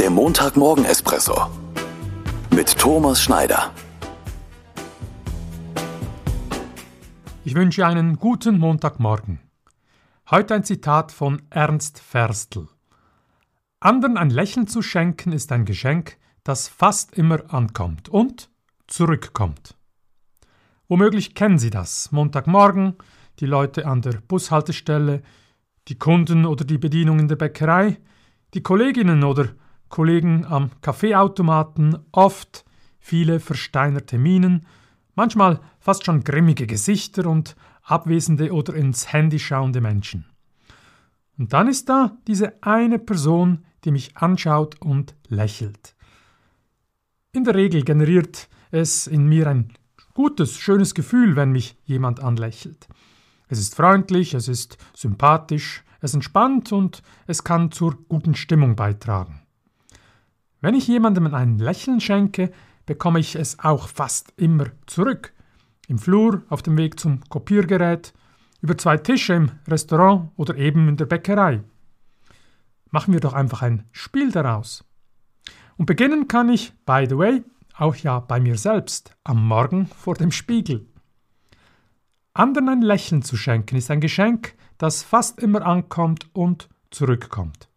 Der Montagmorgen-Espresso mit Thomas Schneider. Ich wünsche einen guten Montagmorgen. Heute ein Zitat von Ernst Ferstl. Anderen ein Lächeln zu schenken ist ein Geschenk, das fast immer ankommt und zurückkommt. Womöglich kennen Sie das. Montagmorgen, die Leute an der Bushaltestelle, die Kunden oder die Bedienung in der Bäckerei, die Kolleginnen oder Kollegen am Kaffeeautomaten, oft viele versteinerte Mienen, manchmal fast schon grimmige Gesichter und abwesende oder ins Handy schauende Menschen. Und dann ist da diese eine Person, die mich anschaut und lächelt. In der Regel generiert es in mir ein gutes, schönes Gefühl, wenn mich jemand anlächelt. Es ist freundlich, es ist sympathisch, es entspannt und es kann zur guten Stimmung beitragen. Wenn ich jemandem ein Lächeln schenke, bekomme ich es auch fast immer zurück. Im Flur, auf dem Weg zum Kopiergerät, über zwei Tische im Restaurant oder eben in der Bäckerei. Machen wir doch einfach ein Spiel daraus. Und beginnen kann ich, by the way, auch ja bei mir selbst, am Morgen vor dem Spiegel. Anderen ein Lächeln zu schenken ist ein Geschenk, das fast immer ankommt und zurückkommt.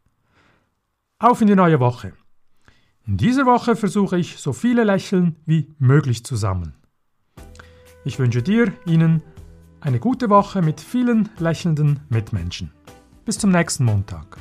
Auf in die neue Woche. In dieser Woche versuche ich so viele Lächeln wie möglich zusammen. Ich wünsche dir, Ihnen eine gute Woche mit vielen lächelnden Mitmenschen. Bis zum nächsten Montag.